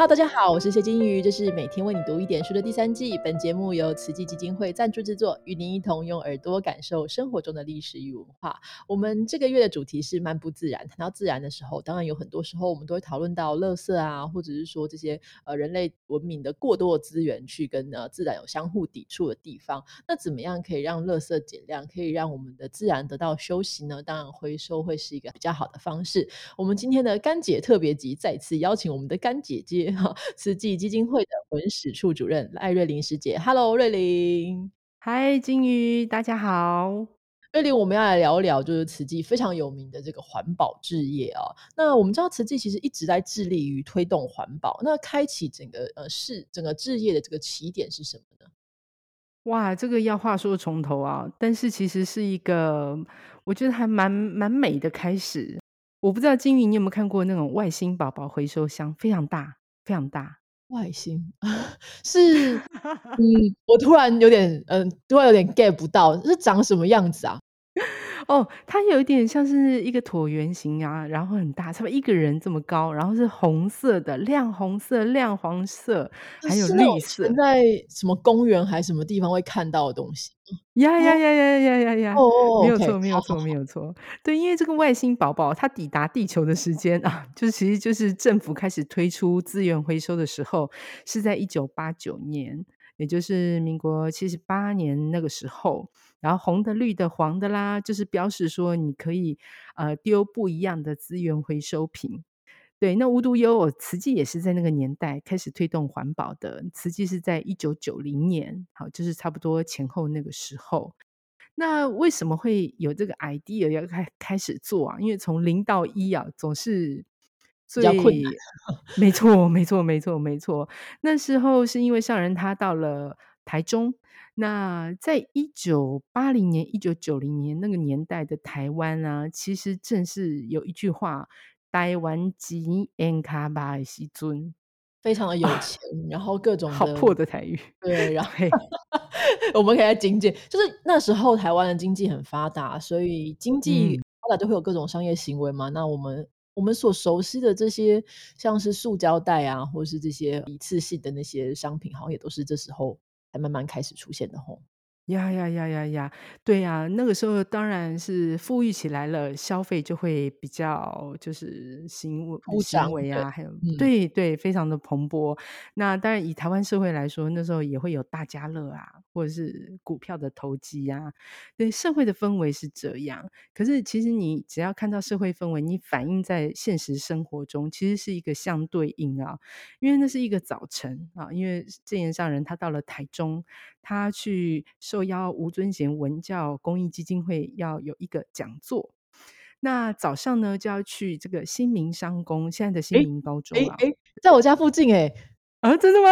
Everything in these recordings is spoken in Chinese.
哈大家好，我是谢金鱼，这是每天为你读一点书的第三季。本节目由慈济基金会赞助制作，与您一同用耳朵感受生活中的历史与文化。我们这个月的主题是漫步自然。谈到自然的时候，当然有很多时候我们都会讨论到垃圾啊，或者是说这些呃人类文明的过多的资源去跟呃自然有相互抵触的地方。那怎么样可以让垃圾减量，可以让我们的自然得到休息呢？当然回收会是一个比较好的方式。我们今天的干姐特别集再次邀请我们的干姐姐。慈济基金会的文史处主任艾瑞玲师姐，Hello，瑞玲，嗨，金鱼，大家好。瑞玲，我们要来聊一聊，就是慈济非常有名的这个环保置业啊。那我们知道慈济其实一直在致力于推动环保，那开启整个呃是整个置业的这个起点是什么呢？哇，这个要话说从头啊，但是其实是一个我觉得还蛮蛮美的开始。我不知道金鱼你有没有看过那种外星宝宝回收箱，非常大。非常大，外星 是，嗯，我突然有点，嗯，突然有点 get 不到，是长什么样子啊？哦，它有一点像是一个椭圆形啊，然后很大，差不多一个人这么高，然后是红色的，亮红色、亮黄色，还有绿色，在什么公园还是什么地方会看到的东西？呀呀呀呀呀呀呀！哦，没有错，没有错，没有错。对，因为这个外星宝宝它抵达地球的时间啊，就是其实就是政府开始推出资源回收的时候，是在一九八九年，也就是民国七十八年那个时候。然后红的、绿的、黄的啦，就是标示说你可以呃丢不一样的资源回收品。对，那无独有偶，慈济也是在那个年代开始推动环保的。慈济是在一九九零年，好，就是差不多前后那个时候。那为什么会有这个 idea 要开开始做啊？因为从零到一啊，总是比较困难。没错，没错，没错，没错。那时候是因为上人他到了台中，那在一九八零年、一九九零年那个年代的台湾啊，其实正是有一句话。台湾吉安卡巴西尊，非常的有钱，然后各种好破的台语，对，然 后 我们可以来精简，就是那时候台湾的经济很发达，所以经济发达就会有各种商业行为嘛。那我们我们所熟悉的这些，像是塑胶袋啊，或是这些一次性的那些商品，好像也都是这时候才慢慢开始出现的吼。呀呀呀呀呀！对呀，那个时候当然是富裕起来了，消费就会比较就是行为行为啊，还有对对，非常的蓬勃。那当然以台湾社会来说，那时候也会有大家乐啊，或者是股票的投机啊，对社会的氛围是这样。可是其实你只要看到社会氛围，你反映在现实生活中，其实是一个相对应啊。因为那是一个早晨啊，因为正言上人他到了台中。他去受邀吴尊贤文教公益基金会要有一个讲座，那早上呢就要去这个新民商工，现在的新民高中啊，哎，在我家附近哎，啊，真的吗？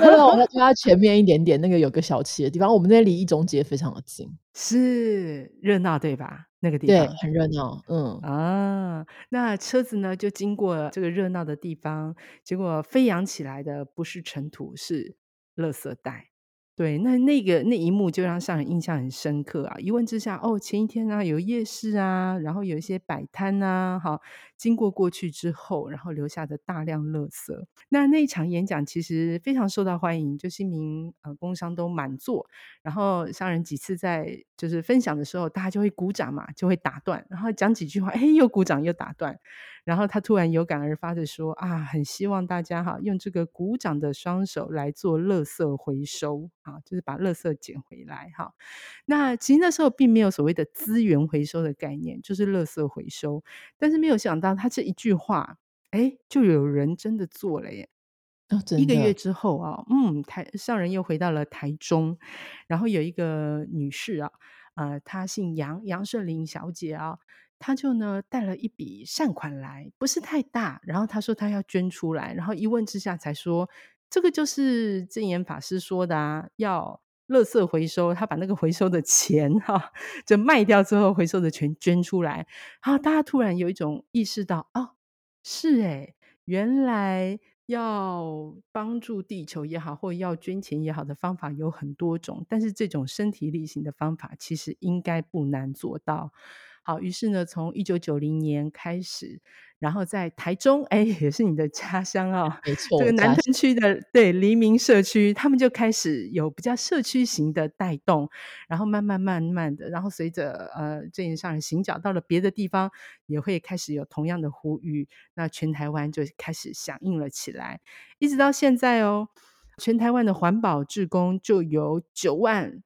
那我们家前面一点点，那个有个小吃的地方，我们那离一中街非常的近，是热闹对吧？那个地方很热闹，嗯啊，那车子呢就经过这个热闹的地方，结果飞扬起来的不是尘土，是垃圾袋。对，那那个那一幕就让上人印象很深刻啊！一问之下，哦，前一天呢有夜市啊，然后有一些摆摊啊，好，经过过去之后，然后留下的大量垃圾。那那一场演讲其实非常受到欢迎，就新民呃工商都满座。然后上人几次在就是分享的时候，大家就会鼓掌嘛，就会打断，然后讲几句话，哎，又鼓掌又打断。然后他突然有感而发的说：“啊，很希望大家哈用这个鼓掌的双手来做垃圾回收啊，就是把垃圾捡回来哈。那其实那时候并没有所谓的资源回收的概念，就是垃圾回收。但是没有想到他这一句话，哎，就有人真的做了耶！一个月之后啊，嗯，台上人又回到了台中，然后有一个女士啊，呃，她姓杨，杨顺玲小姐啊。”他就呢带了一笔善款来，不是太大，然后他说他要捐出来，然后一问之下才说，这个就是正言法师说的啊，要垃圾回收，他把那个回收的钱哈，就卖掉之后回收的钱捐出来，然后大家突然有一种意识到，哦，是诶原来要帮助地球也好，或要捐钱也好的方法有很多种，但是这种身体力行的方法其实应该不难做到。好，于是呢，从一九九零年开始，然后在台中，哎，也是你的家乡啊，没错，这个南家屯区的对黎明社区，他们就开始有比较社区型的带动，然后慢慢慢慢的，然后随着呃正言上人行脚到了别的地方，也会开始有同样的呼吁，那全台湾就开始响应了起来，一直到现在哦，全台湾的环保志工就有九万。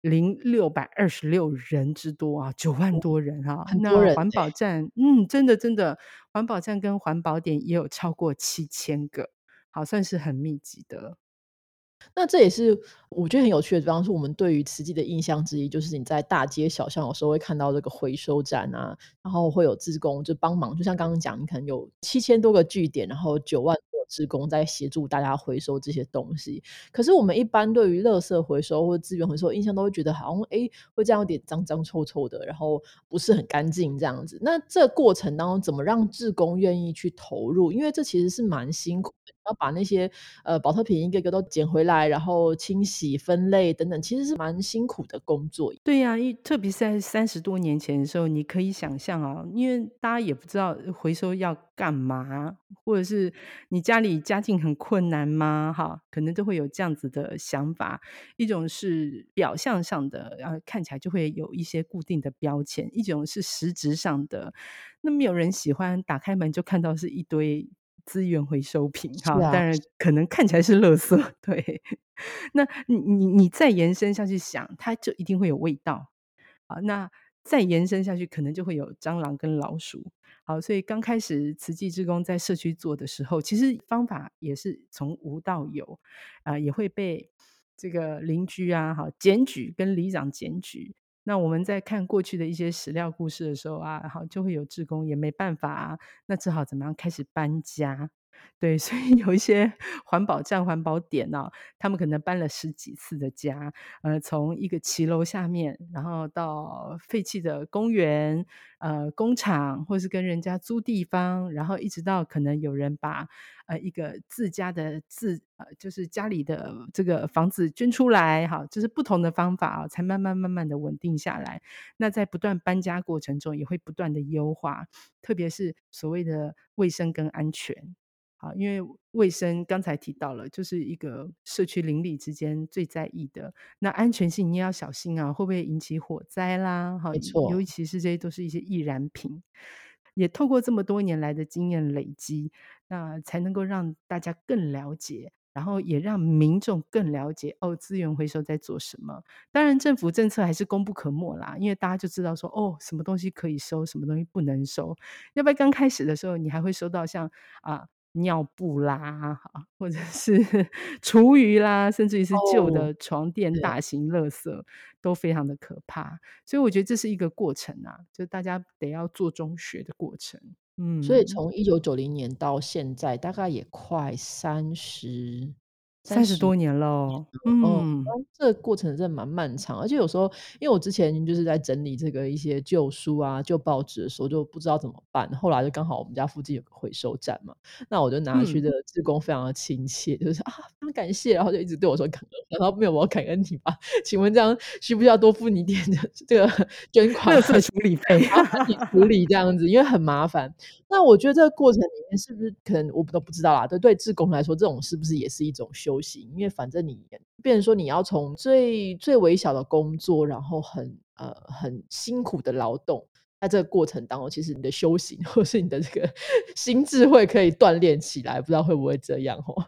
零六百二十六人之多啊，九万多人啊！很多人那环保站，嗯，真的真的，环保站跟环保点也有超过七千个，好，算是很密集的。那这也是我觉得很有趣的比方，说我们对于慈济的印象之一，就是你在大街小巷有时候会看到这个回收站啊，然后会有自工就帮忙，就像刚刚讲，你可能有七千多个据点，然后九万多职工在协助大家回收这些东西。可是我们一般对于垃圾回收或者资源回收印象都会觉得好像诶会这样有点脏脏臭臭的，然后不是很干净这样子。那这过程当中怎么让职工愿意去投入？因为这其实是蛮辛苦，要把那些呃保特瓶一个个都捡回来，然后清洗、分类等等，其实是蛮辛苦的工作。对呀，一特别是在三十多年前的时候，你可以想象啊，因为大家也不知道回收要干嘛，或者是你家里家境很困难吗？哈，可能都会有这样子的想法。一种是表象上的，然后看起来就会有一些固定的标签；一种是实质上的，那没有人喜欢打开门就看到是一堆资源回收品，哈，啊，当然可能看起来是垃圾，对。那你你你再延伸下去想，它就一定会有味道。好，那再延伸下去，可能就会有蟑螂跟老鼠。好，所以刚开始慈济志工在社区做的时候，其实方法也是从无到有，啊、也会被这个邻居啊，好检举跟里长检举。那我们在看过去的一些史料故事的时候啊，好就会有志工也没办法啊，那只好怎么样开始搬家。对，所以有一些 环保站、环保点呢、他们可能搬了十几次的家，呃，从一个骑楼下面，然后到废弃的公园、呃工厂，或是跟人家租地方，然后一直到可能有人把呃一个自家的自呃就是家里的这个房子捐出来，哈，就是不同的方法啊，才慢慢慢慢的稳定下来。那在不断搬家过程中，也会不断的优化，特别是所谓的卫生跟安全。好，因为卫生刚才提到了，就是一个社区邻里之间最在意的。那安全性你也要小心啊，会不会引起火灾啦？哈，没错，尤其是这些都是一些易燃品。也透过这么多年来的经验累积，那才能够让大家更了解，然后也让民众更了解哦，资源回收在做什么。当然，政府政策还是功不可没啦，因为大家就知道说哦，什么东西可以收，什么东西不能收。要不然刚开始的时候，你还会收到像啊。尿布啦，或者是 厨余啦，甚至于是旧哦，的床垫、大型垃圾，都非常的可怕。所以我觉得这是一个过程啊，就大家得要做中学的过程。嗯，所以从一九九零年到现在，大概也快三十三十多年了，哦，嗯，那这个过程真的蛮漫长，而且有时候因为我之前就是在整理这个一些旧书啊、旧报纸的时候，就不知道怎么办。后来就刚好我们家附近有个回收站嘛，那我就拿去嗯。的志工非常的亲切，就是啊，非常感谢，然后就一直对我说感恩，然后没有我要感恩你吧？请问这样需不需要多付你一点的这个 捐款？垃圾处理费。处理这样子，因为很麻烦。那我觉得这个过程里面是不是可能我都不知道啦，对对志工来说，这种是不是也是一种修行？因为反正你变成说你要从最最微小的工作，然后很呃很辛苦的劳动，在这个过程当中，其实你的修行或是你的这个 心智慧可以锻炼起来，不知道会不会这样哦？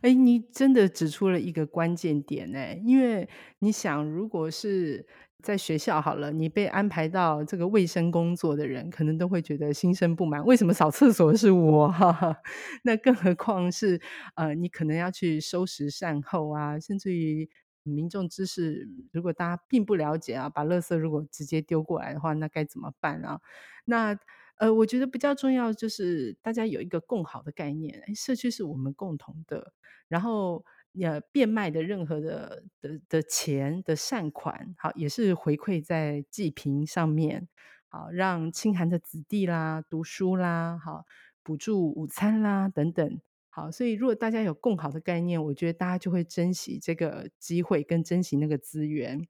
哎，你真的指出了一个关键点哎，因为你想，如果是在学校好了，你被安排到这个卫生工作的人，可能都会觉得心生不满，为什么扫厕所是我？哈哈，那更何况是呃，你可能要去收拾善后啊，甚至于民众知识，如果大家并不了解啊，把垃圾如果直接丢过来的话，那该怎么办啊？那呃，我觉得比较重要就是大家有一个共好的概念，社区是我们共同的，然后呃，变卖的任何的的的钱的善款，好，也是回馈在济贫上面，好，让清寒的子弟啦读书啦，好，补助午餐啦等等。好，所以如果大家有共好的概念，我觉得大家就会珍惜这个机会，跟珍惜那个资源。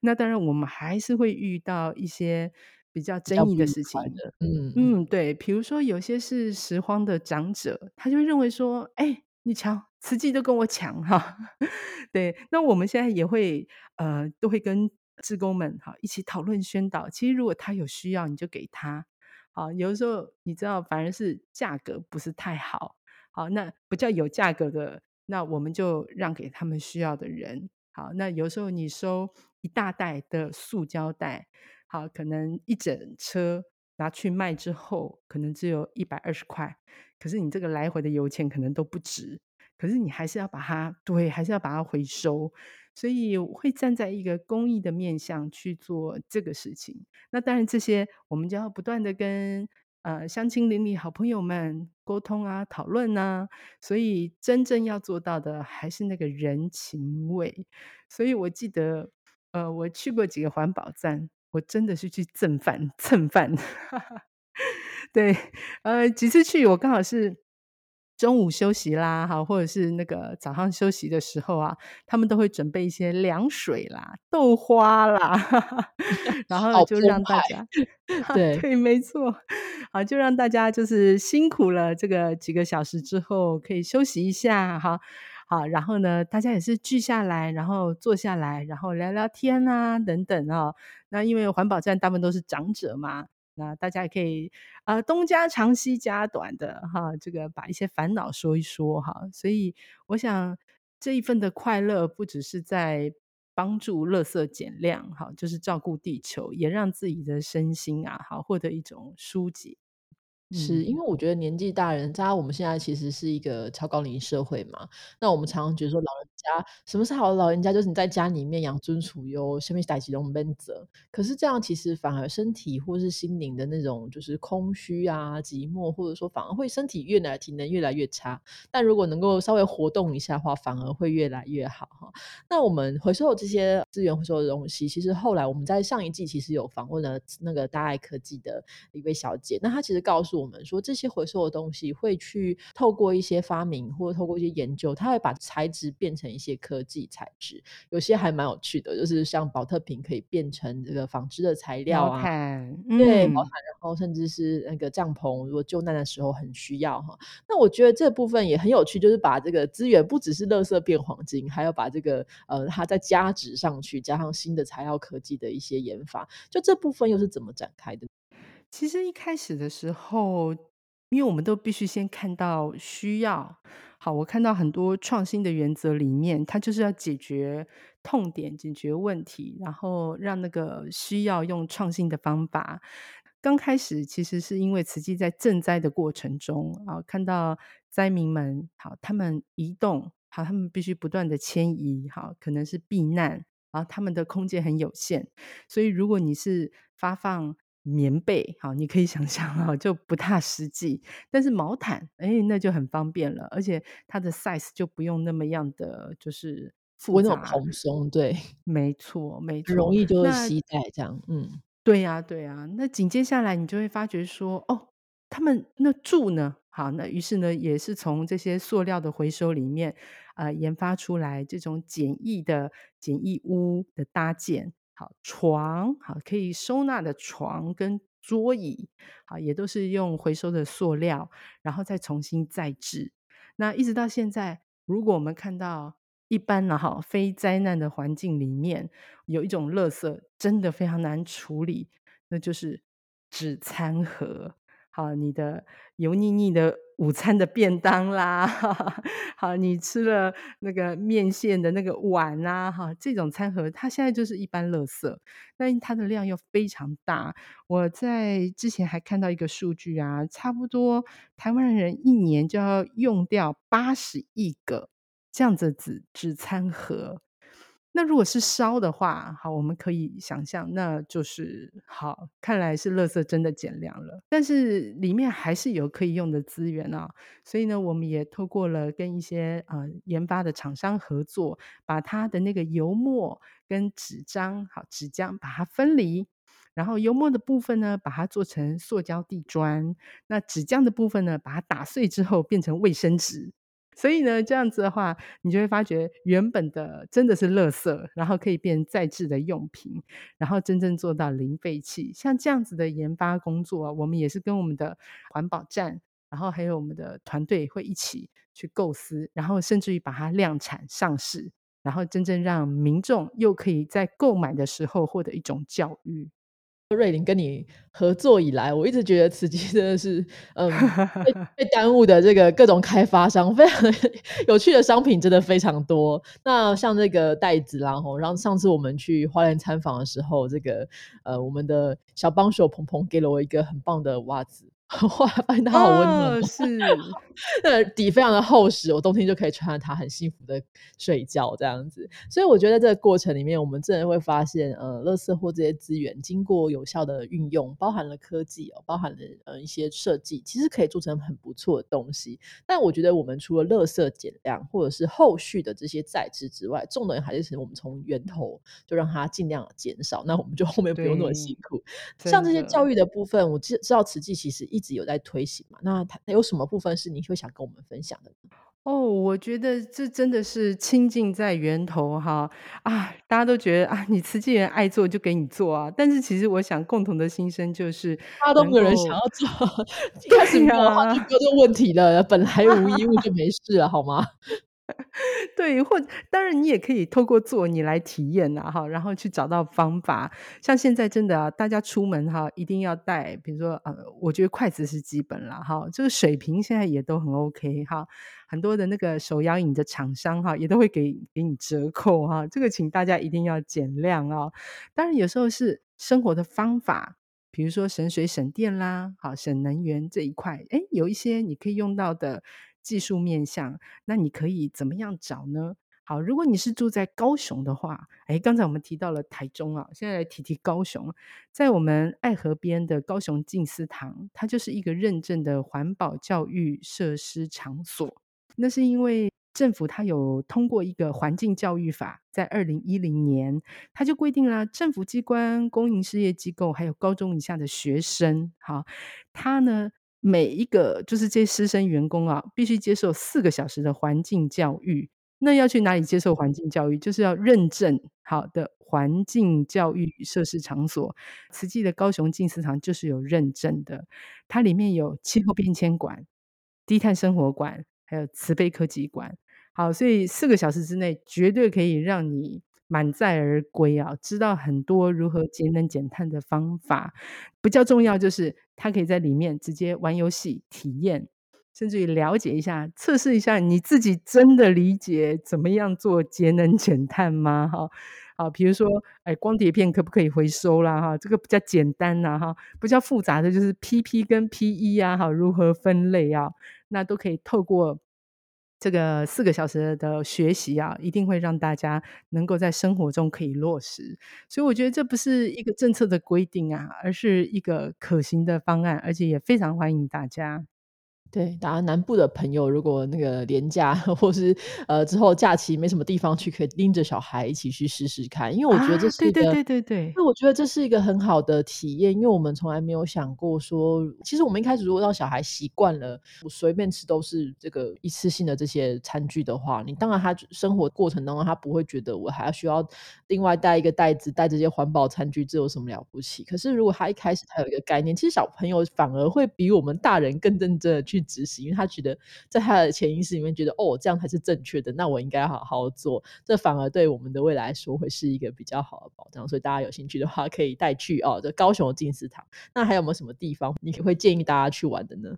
那当然，我们还是会遇到一些比较争议的事情。的，嗯。嗯，对，比如说有些是拾荒的长者，他就会认为说：“哎，你瞧，慈济都跟我抢哈。对，那我们现在也会呃，都会跟志工们哈一起讨论宣导。其实如果他有需要，你就给他。好，有的时候你知道，反而是价格不是太好。好，那比较有价格的，那我们就让给他们需要的人。好，那有时候你收一大袋的塑胶袋，好，可能一整车拿去卖之后，可能只有一百二十块，可是你这个来回的油钱可能都不止。可是你还是要把它对，还是要把它回收，所以会站在一个公益的面向去做这个事情。那当然这些我们就要不断的跟，呃，乡亲邻里、好朋友们沟通啊、讨论啊，所以真正要做到的还是那个人情味。所以我记得，呃，我去过几个环保站，我真的是去蹭饭蹭饭。对，呃，几次去我刚好是中午休息啦，哈，或者是那个早上休息的时候啊，他们都会准备一些凉水啦、豆花啦，然后就让大家 对。对，没错，好，就让大家就是辛苦了这个几个小时之后，可以休息一下哈。好，然后呢，大家也是聚下来，然后坐下来，然后聊聊天啊，等等哦。那因为环保站大部分都是长者嘛，那大家也可以呃东家长西家短的哈，这个把一些烦恼说一说哈。所以我想这一份的快乐，不只是在帮助垃圾减量哈，就是照顾地球，也让自己的身心啊，好获得一种疏解。是，因嗯，为我觉得年纪大人，加上我们现在其实是一个超高龄社会嘛，那我们常常觉得说老人家什么是好的老人家，就是你在家里面养尊处优，下面代志都免责。可是这样其实反而身体或是心灵的那种就是空虚啊、寂寞，或者说反而会身体越来体能越来越差。但如果能够稍微活动一下的话，反而会越来越好哈。那我们回收这些资源回收的东西，其实后来我们在上一季其实有访问了那个大爱科技的一位小姐，那她其实告诉我们说，这些回收的东西会去透过一些发明或者透过一些研究，它会把材质变成一些科技材质，有些还蛮有趣的，就是像保特瓶可以变成这个纺织的材料啊，毯，对，毛嗯。毯，然后甚至是那个帐篷，如果救难的时候很需要哈。那我觉得这部分也很有趣，就是把这个资源不只是垃圾变黄金，还要把这个呃，它再加值上去，加上新的材料科技的一些研发，就这部分又是怎么展开的？其实一开始的时候，因为我们都必须先看到需要。好，我看到很多创新的原则里面，它就是要解决痛点、解决问题，然后让那个需要用创新的方法。刚开始其实是因为慈济在赈灾的过程中啊，看到灾民们好，他们移动好，他们必须不断的迁移好，可能是避难，然后他们的空间很有限，所以如果你是发放棉被，好，你可以想象哈，就不太实际。但是毛毯，哎，那就很方便了，而且它的 size 就不用那么样的就是复不那种杂。蓬松，对，没错，没错容。易就是那携带这样，嗯。对呀，对呀。那紧接下来你就会发觉说，哦，他们那住呢？好，那于是呢，也是从这些塑料的回收里面，呃，研发出来这种简易的简易屋的搭建。好，床，好，可以收纳的床跟桌椅，好，也都是用回收的塑料，然后再重新再制。那一直到现在，如果我们看到一般呢，哈，非灾难的环境里面，有一种垃圾真的非常难处理，那就是纸餐盒。好，你的油腻腻的午餐的便当啦，好，你吃了那个面线的那个碗啊，哈，这种餐盒它现在就是一般垃圾，但它的量又非常大。我在之前还看到一个数据啊，差不多台湾人一年就要用掉八十亿个这样子的纸纸餐盒。那如果是烧的话，好，我们可以想象，那就是好，看来是垃圾真的减量了。但是里面还是有可以用的资源啊，所以呢，我们也透过了跟一些呃研发的厂商合作，把它的那个油墨跟纸张，好纸浆把它分离，然后油墨的部分呢，把它做成塑胶地砖，那纸浆的部分呢，把它打碎之后变成卫生纸。所以呢，这样子的话，你就会发觉原本的真的是垃圾，然后可以变再制的用品，然后真正做到零废弃。像这样子的研发工作，我们也是跟我们的环保站，然后还有我们的团队会一起去构思，然后甚至于把它量产上市，然后真正让民众又可以在购买的时候获得一种教育。瑞林跟你合作以来，我一直觉得慈济真的是，嗯，被被耽误的这个各种开发商，非常 有趣的商品真的非常多。那像这个袋子啦，吼，然后上次我们去花园参访的时候，这个呃，我们的小帮手鹏鹏给了我一个很棒的袜子。哇，发现它好温暖，是，那底非常的厚实，我冬天就可以穿着它很幸福的睡觉这样子。所以我觉得这个过程里面，我们真的会发现，呃，乐色或这些资源经过有效的运用，包含了科技哦，包含了呃一些设计，其实可以做成很不错的东西。但我觉得我们除了乐色减量，或者是后续的这些再制之外，重点还是我们从源头就让它尽量减少，那我们就后面不用那么辛苦。像这些教育的部分，我知知道慈济其实一。一直有在推行嘛？那它有什么部分是你会想跟我们分享的？哦，我觉得这真的是亲近在源头哈啊！大家都觉得啊，你慈济人爱做就给你做啊，但是其实我想共同的心声就是，大家都没有人想要做，一开始没有话就没有这个问题了，本来无一物就没事了，好吗？对，或当然你也可以透过做你来体验呐，哈，然后去找到方法。像现在真的啊，大家出门哈，一定要带，比如说呃，我觉得筷子是基本了哈，这个水瓶现在也都很 OK 哈，很多的那个手摇饮的厂商哈，也都会给给你折扣哈，这个请大家一定要减量哦。当然有时候是生活的方法，比如说省水省电啦，好省能源这一块，哎，有一些你可以用到的。技术面向，那你可以怎么样找呢？好，如果你是住在高雄的话，哎，刚才我们提到了台中啊，现在来提提高雄，在我们爱河边的高雄静思堂，它就是一个认证的环保教育设施场所。那是因为政府它有通过一个环境教育法，在二零一零年，它就规定了政府机关、公营事业机构还有高中以下的学生，好，它呢。每一个就是这些师生员工啊，必须接受四个小时的环境教育。那要去哪里接受环境教育？就是要认证好的环境教育设施场所。慈济的高雄静思堂就是有认证的，它里面有气候变迁馆、低碳生活馆，还有慈悲科技馆。好，所以四个小时之内绝对可以让你。满载而归啊！知道很多如何节能减碳的方法，比较重要就是他可以在里面直接玩游戏体验，甚至于了解一下、测试一下你自己真的理解怎么样做节能减碳吗？哈，好，比如说，哎，光碟片可不可以回收啦？哈，这个比较简单呐，哈，比较复杂的就是 PP 跟 PE 啊，哈，如何分类啊？那都可以透过。这个四个小时的学习啊，一定会让大家能够在生活中可以落实。所以我觉得这不是一个政策的规定啊，而是一个可行的方案，而且也非常欢迎大家。对，当然南部的朋友，如果那个年假 或是呃之后假期没什么地方去，可以拎着小孩一起去试试看。因为我觉得这是一个，对对对对，那我觉得这是一个很好的体验。因为我们从来没有想过说，其实我们一开始如果让小孩习惯了我随便吃都是这个一次性的这些餐具的话，你当然他生活过程当中他不会觉得我还要需要另外带一个袋子带这些环保餐具，这有什么了不起？可是如果他一开始他有一个概念，其实小朋友反而会比我们大人更认真的去。执行，因为他觉得在他的潜意识里面觉得哦，这样才是正确的，那我应该好好做，这反而对我们的未来说会是一个比较好的保障。所以大家有兴趣的话，可以带去哦，这高雄的金石堂。那还有没有什么地方你会建议大家去玩的呢？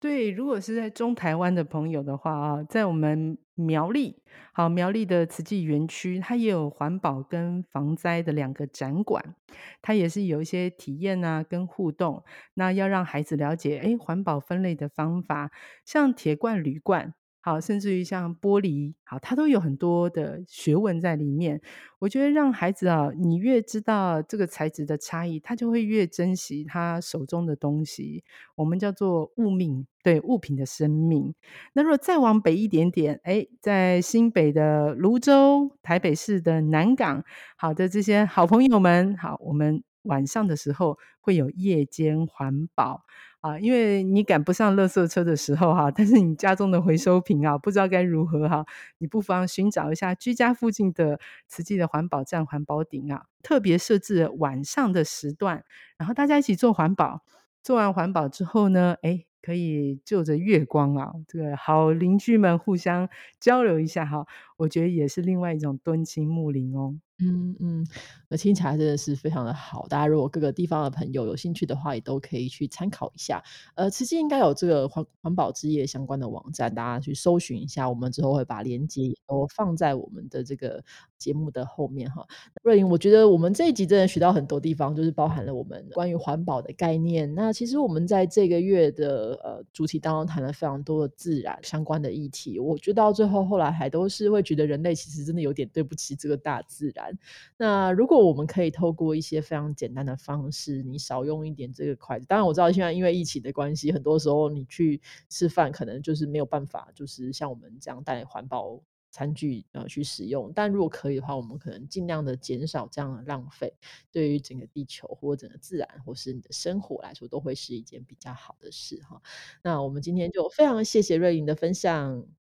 对，如果是在中台湾的朋友的话啊，在我们苗栗，好苗栗的慈济园区，它也有环保跟防灾的两个展馆，它也是有一些体验啊跟互动，那要让孩子了解，哎，环保分类的方法，像铁罐、铝罐。好，甚至于像玻璃，好，它都有很多的学问在里面。我觉得让孩子啊，你越知道这个材质的差异，他就会越珍惜他手中的东西。我们叫做物命，对物品的生命。那如果再往北一点点，哎，在新北的泸州、台北市的南港，好的这些好朋友们，好，我们晚上的时候会有夜间环保。啊，因为你赶不上垃圾车的时候哈，但是你家中的回收瓶啊，不知道该如何哈，你不妨寻找一下居家附近的慈济的环保站、环保顶啊，特别设置晚上的时段，然后大家一起做环保。做完环保之后呢，哎，可以就着月光啊，这个好邻居们互相交流一下哈，我觉得也是另外一种敦亲睦邻哦。嗯嗯，那听起来真的是非常的好。大家如果各个地方的朋友有兴趣的话，也都可以去参考一下。呃，其实应该有这个环环保之夜相关的网站，大家去搜寻一下。我们之后会把链接也都放在我们的这个节目的后面哈。瑞莹，我觉得我们这一集真的学到很多地方，就是包含了我们关于环保的概念。那其实我们在这个月的呃主题当中谈了非常多的自然相关的议题。我觉得到最后后来还都是会觉得人类其实真的有点对不起这个大自然。那如果我们可以透过一些非常简单的方式，你少用一点这个筷子。当然我知道现在因为疫情的关系，很多时候你去吃饭可能就是没有办法，就是像我们这样带环保餐具呃去使用。但如果可以的话，我们可能尽量的减少这样的浪费，对于整个地球或整个自然或是你的生活来说，都会是一件比较好的事哈。那我们今天就非常谢谢瑞莹的分享。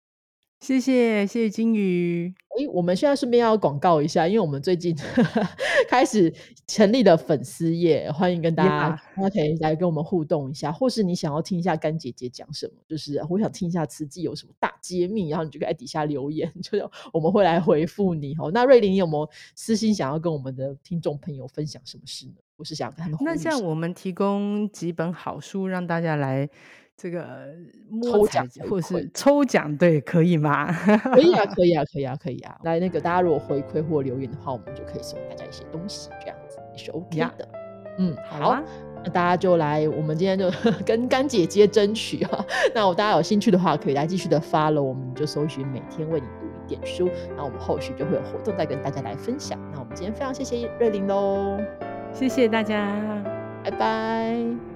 谢谢，谢谢金鱼。诶，我们现在顺便要广告一下，因为我们最近 开始成立了粉丝页，欢迎跟大家，大家可以来跟我们互动一下，或是你想要听一下干姐姐讲什么，就是我想听一下慈济有什么大揭秘，然后你就可以在底下留言，就我们会来回复你哦。那瑞玲，你有没有私心想要跟我们的听众朋友分享什么事呢？我是想跟他们。那像我们提供几本好书，让大家来。这个抽奖或是抽奖，对，可以吗？可以啊，可以啊，可以啊，可以啊。来，那个大家如果回馈或留言的话，我们就可以送大家一些东西，这样子也是 OK 的。嗯，好啊，那大家就来，我们今天就 跟干姐姐争取啊。那我大家有兴趣的话，可以来继续的 follow，我们就搜寻每天为你读一点书，那我们后续就会有活动再跟大家来分享。那我们今天非常谢谢瑞玲喽，谢谢大家，拜拜。